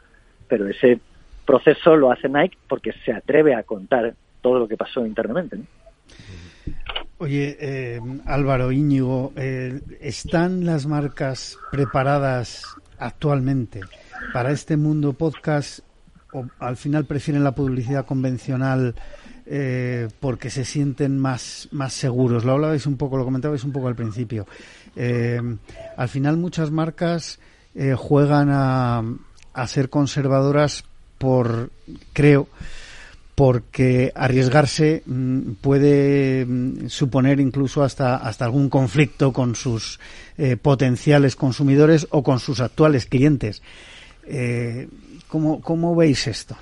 Pero ese proceso lo hace Nike porque se atreve a contar todo lo que pasó internamente. Oye, eh, Álvaro Íñigo, eh, ¿están las marcas preparadas actualmente para este mundo podcast o al final prefieren la publicidad convencional eh, porque se sienten más, más seguros? Lo hablabais un poco, lo comentabais un poco al principio. al final muchas marcas juegan a, a ser conservadoras por, creo, porque arriesgarse mm, puede mm, suponer incluso hasta, hasta algún conflicto con sus eh, potenciales consumidores o con sus actuales clientes. Eh, ¿cómo, ¿Cómo veis esto?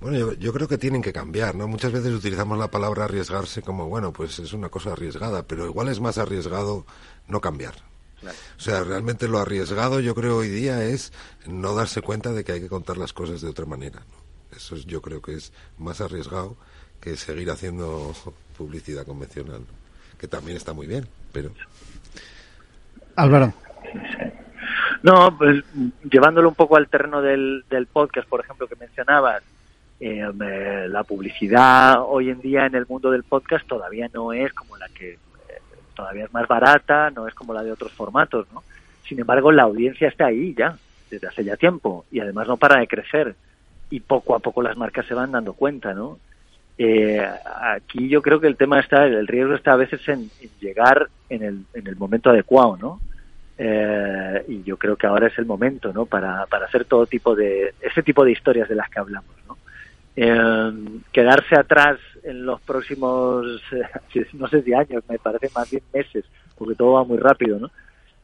Bueno, yo, yo, creo que tienen que cambiar, ¿no? Muchas veces utilizamos la palabra arriesgarse como, bueno, pues es una cosa arriesgada, pero igual es más arriesgado no cambiar. O sea, realmente lo arriesgado yo creo hoy día es no darse cuenta de que hay que contar las cosas de otra manera. Eso yo creo que es más arriesgado que seguir haciendo (laughs) publicidad convencional, que también está muy bien, pero... Álvaro. No, pues llevándolo un poco al terreno del, del podcast, por ejemplo, que mencionabas, eh, la publicidad hoy en día en el mundo del podcast todavía no es como la que todavía es más barata, no es como la de otros formatos, ¿no? Sin embargo, la audiencia está ahí ya, desde hace ya tiempo, y además no para de crecer, y poco a poco las marcas se van dando cuenta, ¿no? Eh, aquí yo creo que el tema está, el riesgo está a veces en, llegar en el, en el momento adecuado, ¿no? Eh, y yo creo que ahora es el momento, ¿no? Para, para hacer todo tipo de, ese tipo de historias de las que hablamos, ¿no? Eh, quedarse atrás en los próximos, (laughs) no sé si años, me parece más bien meses, porque todo va muy rápido, ¿no?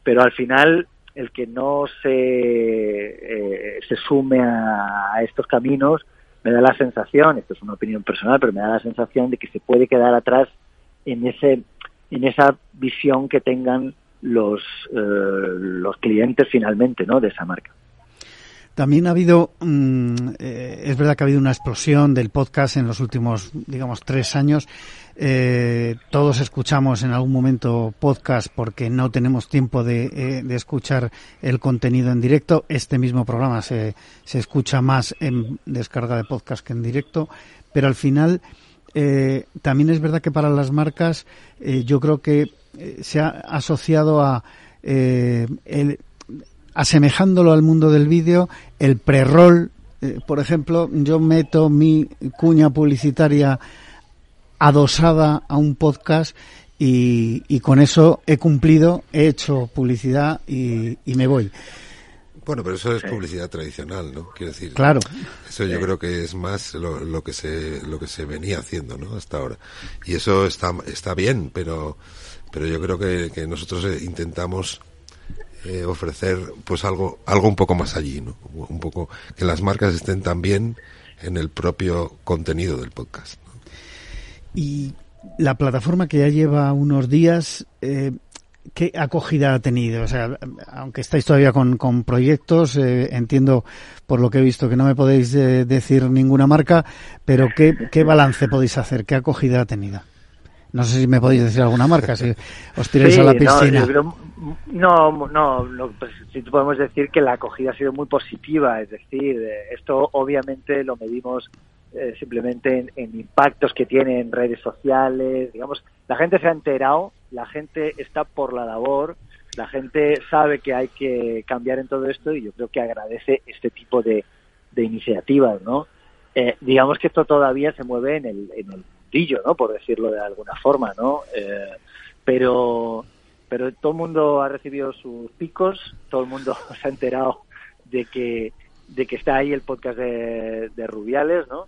Pero al final, el que no se, eh, se sume a, estos caminos, me da la sensación, esto es una opinión personal, pero me da la sensación de que se puede quedar atrás en ese en esa visión que tengan los eh, los clientes finalmente, ¿no? De esa marca. También ha habido, mm, eh, es verdad que ha habido una explosión del podcast en los últimos, digamos, tres años. Eh, todos escuchamos en algún momento podcast porque no tenemos tiempo de, eh, de, escuchar el contenido en directo. Este mismo programa se, se escucha más en descarga de podcast que en directo, pero al final también es verdad que para las marcas yo creo que se ha asociado a el, asemejándolo al mundo del vídeo, el pre-roll, eh, por ejemplo, yo meto mi cuña publicitaria adosada a un podcast y, y con eso he cumplido, he hecho publicidad y, y me voy. Bueno, pero eso es publicidad tradicional, ¿no? Quiero decir, claro. Eso yo creo que es más lo, lo, que se lo que se venía haciendo, ¿no? Hasta ahora. Y eso está está bien, pero pero yo creo que, que nosotros eh, intentamos eh, ofrecer pues algo algo un poco más allí, ¿no? Un poco que las marcas estén también en el propio contenido del podcast. Y la plataforma que ya lleva unos días, eh, ¿qué acogida ha tenido? O sea, aunque estáis todavía con, con proyectos, eh, entiendo por lo que he visto que no me podéis decir ninguna marca, pero ¿qué, ¿qué balance podéis hacer? ¿Qué acogida ha tenido? No sé si me podéis decir alguna marca, si os tiráis a la piscina. No, no, no, pues, sí podemos decir que la acogida ha sido muy positiva, es decir, eh, esto obviamente lo medimos eh, simplemente en, impactos que tiene en redes sociales, digamos, la gente se ha enterado, la gente está por la labor, la gente sabe que hay que cambiar en todo esto y yo creo que agradece este tipo de, iniciativas, ¿no? Eh, digamos que esto todavía se mueve en el, en el ¿no? Por decirlo de alguna forma, ¿no? pero pero todo el mundo ha recibido sus picos, todo el mundo (laughs) se ha enterado de que de que está ahí el podcast de, Rubiales, ¿no?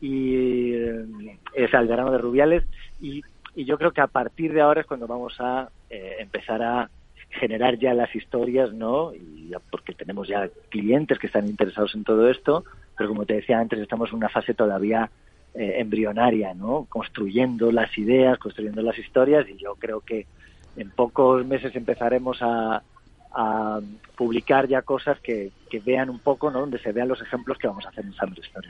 Y eh, es al verano de Rubiales y, y, yo creo que a partir de ahora es cuando vamos a eh, empezar a generar ya las historias, ¿no? Y porque tenemos ya clientes que están interesados en todo esto, pero como te decía antes, estamos en una fase todavía eh, embrionaria, ¿no? Construyendo las ideas, construyendo las historias y yo creo que en pocos meses empezaremos a, publicar ya cosas que, vean un poco, ¿no? Donde se vean los ejemplos que vamos a hacer en Summer Story.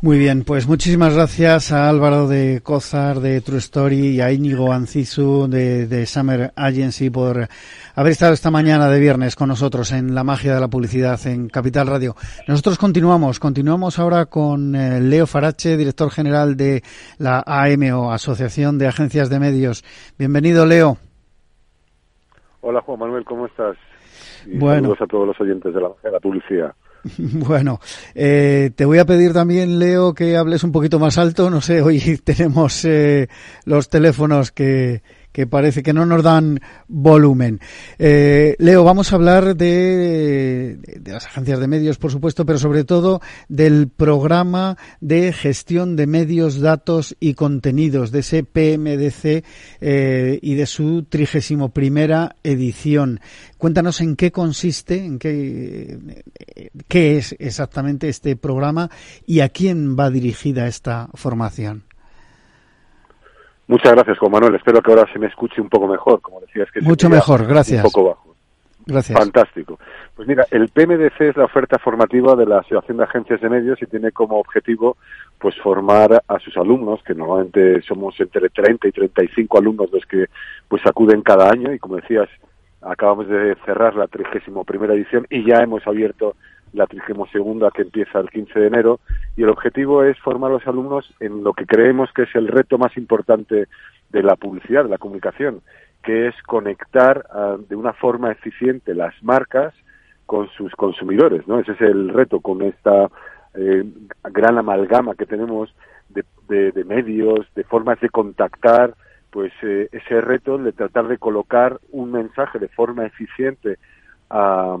Muy bien, pues muchísimas gracias a Álvaro de Cozar de True Story y a Íñigo Ancizu de, de, Summer Agency por haber estado esta mañana de viernes con nosotros en la magia de la publicidad en Capital Radio. Nosotros continuamos, continuamos ahora con eh, Leo Farache, director general de la AMO, Asociación de Agencias de Medios. Bienvenido, Leo. Hola, Juan Manuel, ¿cómo estás? Y bueno. Saludos a todos los oyentes de la, de la publicidad. (laughs) Bueno, eh, te voy a pedir también, Leo, que hables un poquito más alto. No sé, hoy (laughs) tenemos eh, los teléfonos que, que parece que no nos dan volumen. Eh, Leo, vamos a hablar de, de, las agencias de medios, por supuesto, pero sobre todo del programa de gestión de medios, datos y contenidos, de ese PMDC eh, y de su trigésimo primera edición. Cuéntanos en qué consiste, en qué, qué es exactamente este programa y a quién va dirigida esta formación. Muchas gracias, Juan Manuel. Espero que ahora se me escuche un poco mejor. Como decías, que mucho mejor. Gracias. Un poco bajo. Gracias. Fantástico. Pues mira, el PMDC es la oferta formativa de la Asociación de Agencias de Medios y tiene como objetivo pues formar a sus alumnos, que normalmente somos entre 30 y 35 alumnos los que pues acuden cada año y como decías, acabamos de cerrar la 31 primera edición y ya hemos abierto la 32 segunda que empieza el 15 de enero y el objetivo es formar a los alumnos en lo que creemos que es el reto más importante de la publicidad, de la comunicación, que es conectar ah, de una forma eficiente las marcas con sus consumidores, ¿no? Ese es el reto con esta eh, gran amalgama que tenemos de, de, medios, de formas de contactar, pues eh, ese reto de tratar de colocar un mensaje de forma eficiente a,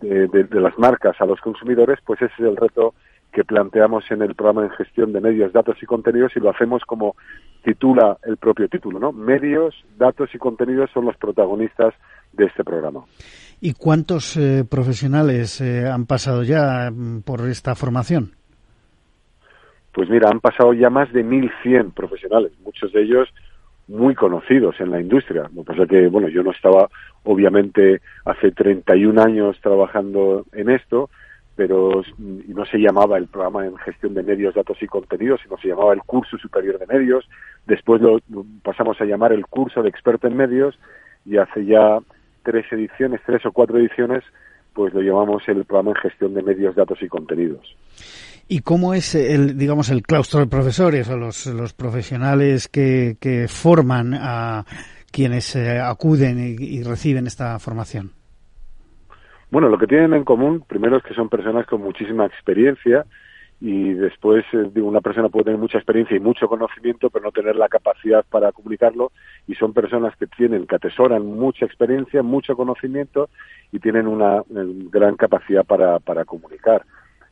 de, las marcas a los consumidores, pues ese es el reto que planteamos en el programa de gestión de medios, datos y contenidos y lo hacemos como titula el propio título, ¿no? Medios, datos y contenidos son los protagonistas de este programa. ¿Y cuántos eh, profesionales eh, han pasado ya mm, por esta formación? Pues mira, han pasado ya más de 1.100 profesionales, muchos de ellos muy conocidos en la industria. Lo que pasa que, bueno, yo no estaba obviamente hace 31 años trabajando en esto, pero no se llamaba el programa en gestión de medios, datos y contenidos, sino se llamaba el curso superior de medios. Después lo pasamos a llamar el curso de experto en medios y hace ya tres ediciones, tres o cuatro ediciones, pues lo llamamos el programa en gestión de medios, datos y contenidos. ¿Y cómo es el, digamos, el claustro de profesores o los, los profesionales que, forman a quienes eh, acuden y, reciben esta formación? Bueno, lo que tienen en común, primero es que son personas con muchísima experiencia y después, eh, una persona puede tener mucha experiencia y mucho conocimiento, pero no tener la capacidad para comunicarlo y son personas que tienen, que atesoran mucha experiencia, mucho conocimiento y tienen una gran capacidad para, para comunicar.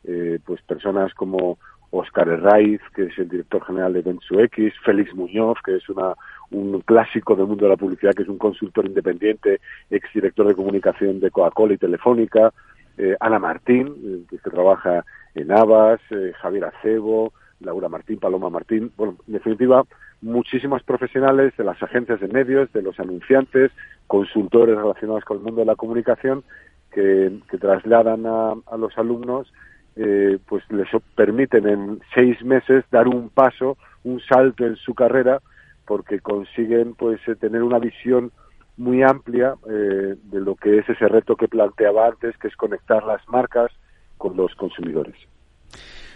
Eh, pues personas como Oscar Herraiz, que es el director general de Bensu X, Félix Muñoz, que es una, un clásico del mundo de la publicidad, que es un consultor independiente, exdirector de comunicación de Coca-Cola y Telefónica, eh, Ana Martín, eh, que trabaja en Avas, eh, Javier Acebo, Laura Martín, Paloma Martín, bueno, en definitiva, muchísimos profesionales de las agencias de medios, de los anunciantes, consultores relacionados con el mundo de la comunicación, que, trasladan a, a los alumnos eh, pues les permiten en seis meses dar un paso, un salto en su carrera, porque consiguen pues eh, tener una visión muy amplia eh, de lo que es ese reto que planteaba antes, que es conectar las marcas con los consumidores.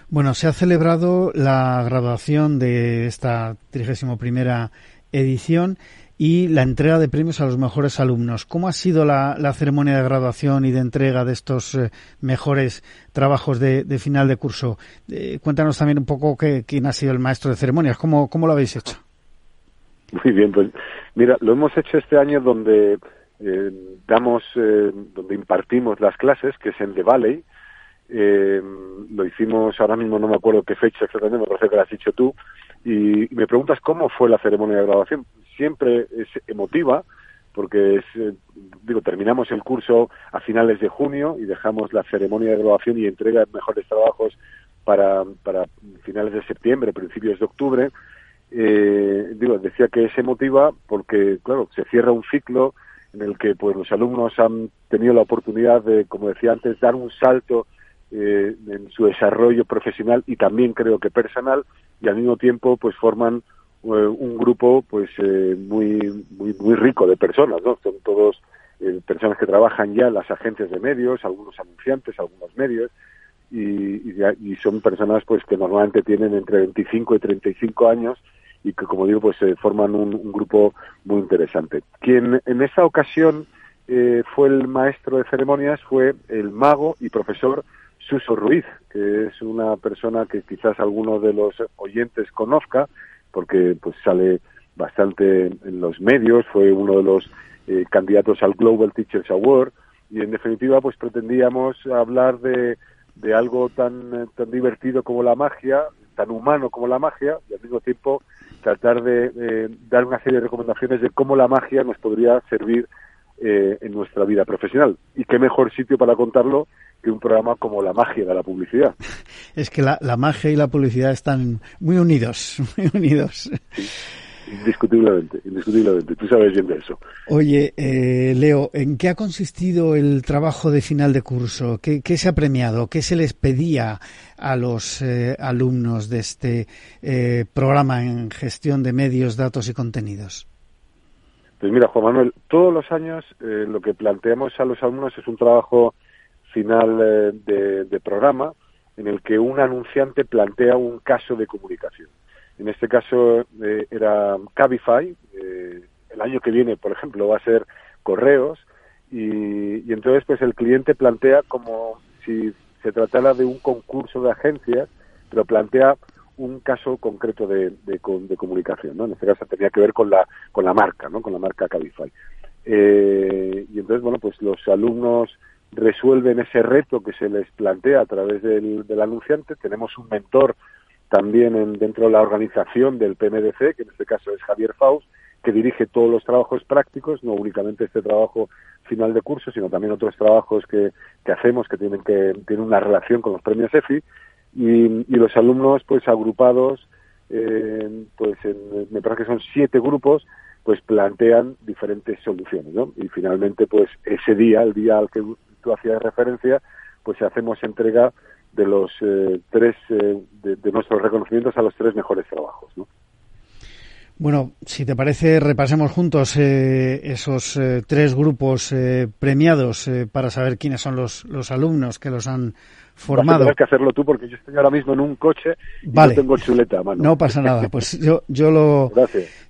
Bueno, se ha celebrado la graduación de esta 31 primera edición y la entrega de premios a los mejores alumnos. ¿Cómo ha sido la, ceremonia de graduación y de entrega de estos eh, mejores trabajos de, final de curso? Eh, cuéntanos también un poco quién ha sido el maestro de ceremonias. ¿Cómo, ¿Cómo lo habéis hecho? Muy bien, pues mira, lo hemos hecho este año donde eh, damos, donde impartimos las clases, que es en The Valley. Lo hicimos, ahora mismo no me acuerdo qué fecha exactamente, me parece que lo has dicho tú, y me preguntas cómo fue la ceremonia de graduación siempre es emotiva porque es, eh, digo, terminamos el curso a finales de junio y dejamos la ceremonia de graduación y entrega de mejores trabajos para, para finales de septiembre, principios de octubre. Eh, digo, decía que es emotiva porque, claro, se cierra un ciclo en el que pues los alumnos han tenido la oportunidad de, como decía antes, dar un salto eh, en su desarrollo profesional y también creo que personal y al mismo tiempo pues forman eh, un grupo pues eh, muy, muy muy rico de personas no son todos eh, personas que trabajan ya las agencias de medios algunos anunciantes algunos medios y, y, son personas pues que normalmente tienen entre 25 y 35 años y que como digo pues forman un, grupo muy interesante. Quien en esa ocasión fue el maestro de ceremonias fue el mago y profesor Suso Ruiz, que es una persona que quizás alguno de los oyentes conozca, porque pues sale bastante en los medios, fue uno de los eh, candidatos al Global Teachers Award y en definitiva pues pretendíamos hablar de, de algo tan, tan divertido como la magia, tan humano como la magia y al mismo tiempo tratar de dar una serie de recomendaciones de cómo la magia nos podría servir eh, en nuestra vida profesional. Y qué mejor sitio para contarlo que un programa como La magia de la publicidad. (laughs) Es que la, magia y la publicidad están muy unidos, (laughs) muy unidos. indiscutiblemente, indiscutiblemente. Tú sabes bien de eso. Oye, eh, Leo, ¿en qué ha consistido el trabajo de final de curso? ¿Qué, se ha premiado? ¿Qué se les pedía a los eh, alumnos de este programa en gestión de medios, datos y contenidos? Pues mira, Juan Manuel, todos los años eh, lo que planteamos a los alumnos es un trabajo final eh, de, programa en el que un anunciante plantea un caso de comunicación. En este caso eh, era Cabify, el año que viene, por ejemplo, va a ser Correos, y, y, entonces pues el cliente plantea como si se tratara de un concurso de agencias, pero plantea un caso concreto de, de, comunicación, ¿no? En este caso tenía que ver con la, con la marca, ¿no? Con la marca Cabify. Eh, y entonces, bueno, pues los alumnos resuelven ese reto que se les plantea a través del, del anunciante. Tenemos un mentor también en, dentro de la organización del PMDC, que en este caso es Javier Faust, que dirige todos los trabajos prácticos, no únicamente este trabajo final de curso, sino también otros trabajos que, que hacemos que tienen que tienen una relación con los premios EFI y, y los alumnos pues agrupados eh, pues me parece que son siete grupos pues plantean diferentes soluciones ¿no? y finalmente pues ese día el día al que tú hacías referencia pues hacemos entrega de los eh, tres eh, de, nuestros reconocimientos a los tres mejores trabajos ¿no? Bueno, si te parece, repasemos juntos eh, esos tres grupos eh, premiados para saber quiénes son los, los alumnos que los han formado. Tienes que hacerlo tú porque yo estoy ahora mismo en un coche y no tengo chuleta a mano. No pasa nada, (laughs) pues yo, yo lo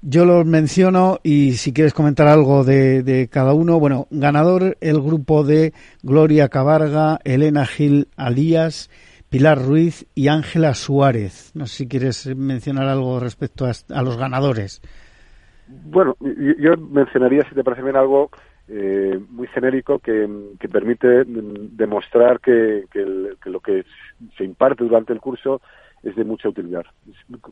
yo lo menciono y si quieres comentar algo de, de cada uno, bueno, ganador el grupo de Gloria Cabarga, Elena Gil Alías, Pilar Ruiz y Ángela Suárez. No sé si quieres mencionar algo respecto a, los ganadores. Bueno, yo mencionaría, si te parece bien, algo eh, muy genérico que, permite demostrar que, lo que se imparte durante el curso es de mucha utilidad.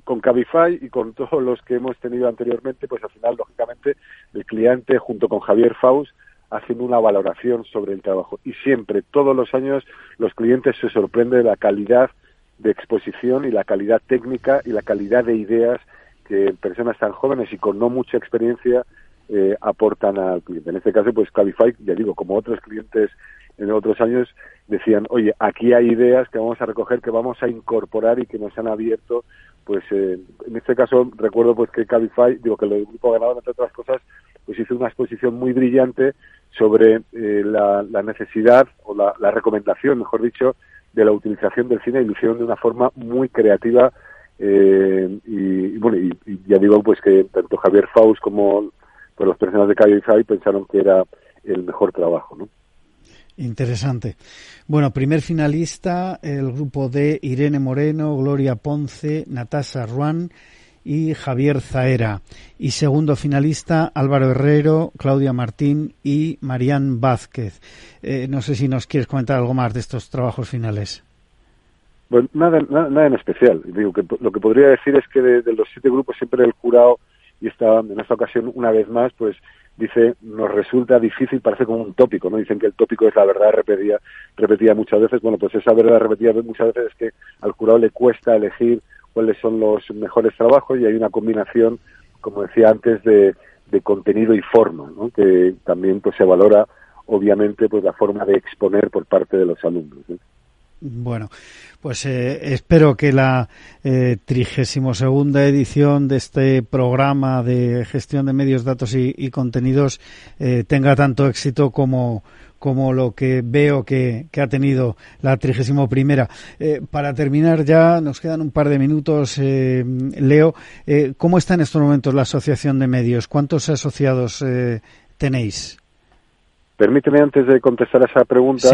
Con Cabify y con todos los que hemos tenido anteriormente, pues al final, lógicamente, el cliente junto con Javier Faust haciendo una valoración sobre el trabajo. Y siempre, todos los años, los clientes se sorprenden de la calidad de exposición y la calidad técnica y la calidad de ideas que personas tan jóvenes y con no mucha experiencia eh, aportan al cliente. En este caso, pues Cabify, ya digo, como otros clientes en otros años, decían, oye, aquí hay ideas que vamos a recoger, que vamos a incorporar y que nos han abierto, pues eh, en este caso recuerdo pues que Cabify, digo que el grupo ganador, entre otras cosas, pues hizo una exposición muy brillante sobre eh, la, necesidad o la, recomendación, mejor dicho, de la utilización del cine y lo hicieron de una forma muy creativa eh, y, bueno y, ya digo pues que tanto Javier Faust como pues, los personas de Cabify pensaron que era el mejor trabajo, ¿no? Interesante. Bueno, primer finalista, el grupo de Irene Moreno, Gloria Ponce, Natasha Ruan y Javier Zaera. Y segundo finalista, Álvaro Herrero, Claudia Martín y Marían Vázquez. Eh, no sé si nos quieres comentar algo más de estos trabajos finales. Bueno, nada, nada, en especial. Digo que lo que podría decir es que de, los siete grupos siempre el jurado, y está en esta ocasión una vez más, pues dice, nos resulta difícil, parece como un tópico, ¿no? Dicen que el tópico es la verdad repetida, repetida muchas veces. Bueno, pues esa verdad repetida muchas veces es que al jurado le cuesta elegir cuáles son los mejores trabajos y hay una combinación, como decía antes, de, contenido y forma, ¿no? que también pues se valora obviamente pues la forma de exponer por parte de los alumnos. Bueno, pues eh, espero que la eh, trigésimo segunda edición de este programa de gestión de medios, datos y, contenidos eh, tenga tanto éxito como como lo que veo que, ha tenido la trigésimo primera. Eh, para terminar ya, nos quedan un par de minutos, eh, Leo, eh, ¿cómo está en estos momentos la Asociación de Medios? ¿Cuántos asociados tenéis? Permíteme antes de contestar a esa pregunta,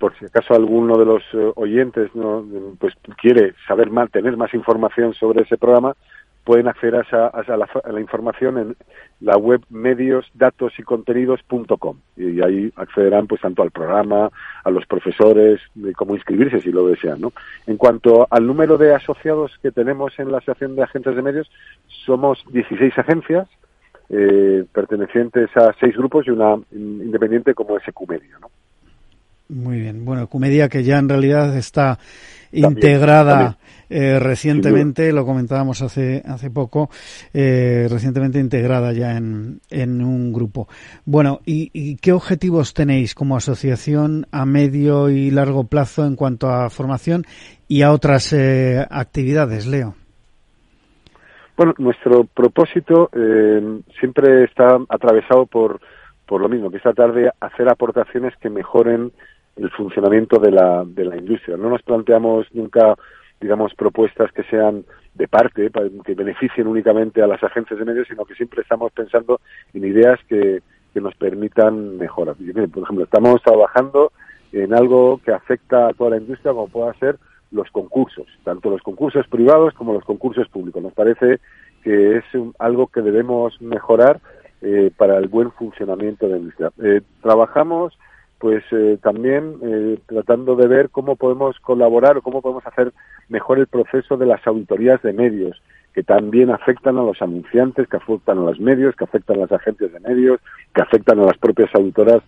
por si acaso alguno de los oyentes no, pues quiere saber más, tener más información sobre ese programa, pueden acceder a, la, información en la web medios, datos y ahí accederán pues tanto al programa, a los profesores, de cómo inscribirse si lo desean. ¿no? En cuanto al número de asociados que tenemos en la Asociación de Agentes de Medios, somos 16 agencias eh, pertenecientes a seis grupos y una independiente como es Ecumedia. ¿no? Muy bien. Bueno, Ecumedia que ya en realidad está integrada eh, recientemente, lo comentábamos hace, hace poco, eh, recientemente integrada ya en, en un grupo. Bueno, ¿y, qué objetivos tenéis como asociación a medio y largo plazo en cuanto a formación y a otras eh, actividades, Leo? Bueno, nuestro propósito siempre está atravesado por, por lo mismo, que es tratar de hacer aportaciones que mejoren el funcionamiento de la, de la industria. No nos planteamos nunca, digamos, propuestas que sean de parte, que beneficien únicamente a las agencias de medios, sino que siempre estamos pensando en ideas que, que nos permitan mejorar. Por ejemplo, estamos trabajando en algo que afecta a toda la industria, como pueda ser los concursos, tanto los concursos privados como los concursos públicos. Nos parece que es algo que debemos mejorar eh, para el buen funcionamiento de la industria. Eh, trabajamos pues eh, también eh, tratando de ver cómo podemos colaborar o cómo podemos hacer mejor el proceso de las auditorías de medios, que también afectan a los anunciantes, que afectan a los medios, que afectan a las agencias de medios, que afectan a las propias auditoras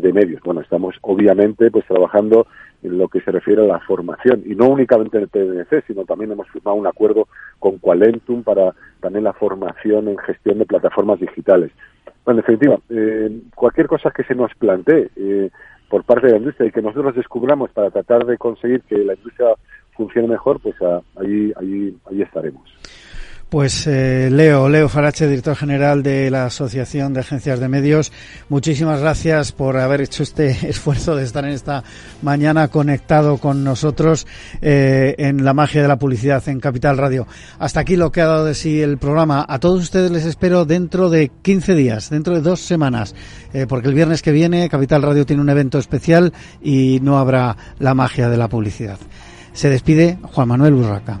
de medios. Bueno, estamos obviamente pues trabajando en lo que se refiere a la formación y no únicamente en el PDC, sino también hemos firmado un acuerdo con Qualentum para también la formación en gestión de plataformas digitales. Bueno, en definitiva, eh, cualquier cosa que se nos plantee eh, por parte de la industria y que nosotros descubramos para tratar de conseguir que la industria funcione mejor, pues ahí, ahí, ahí estaremos. Pues eh, Leo, Leo Farache, director general de la Asociación de Agencias de Medios, muchísimas gracias por haber hecho este (laughs) esfuerzo de estar en esta mañana conectado con nosotros eh, en la magia de la publicidad en Capital Radio. Hasta aquí lo que ha dado de sí el programa. A todos ustedes les espero dentro de 15 días, dentro de dos semanas, eh, porque el viernes que viene Capital Radio tiene un evento especial y no habrá la magia de la publicidad. Se despide Juan Manuel Urraca.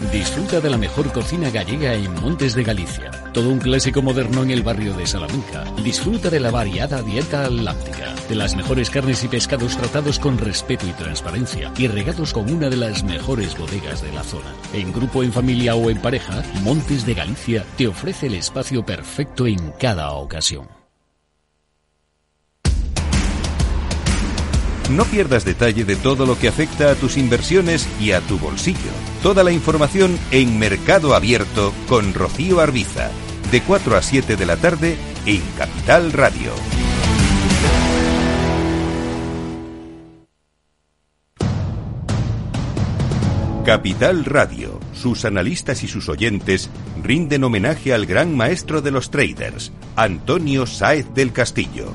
Disfruta de la mejor cocina gallega en Montes de Galicia. Todo un clásico moderno en el barrio de Salamanca. Disfruta de la variada dieta láctica, de las mejores carnes y pescados tratados con respeto y transparencia y regados con una de las mejores bodegas de la zona. En grupo, en familia o en pareja, Montes de Galicia te ofrece el espacio perfecto en cada ocasión. No pierdas detalle de todo lo que afecta a tus inversiones y a tu bolsillo. Toda la información en Mercado Abierto con Rocío Arbiza, de 4 a 7 de la tarde en Capital Radio. Capital Radio, sus analistas y sus oyentes rinden homenaje al gran maestro de los traders, Antonio Sáez del Castillo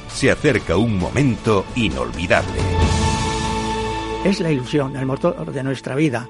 se acerca un momento inolvidable. Es la ilusión, el motor de nuestra vida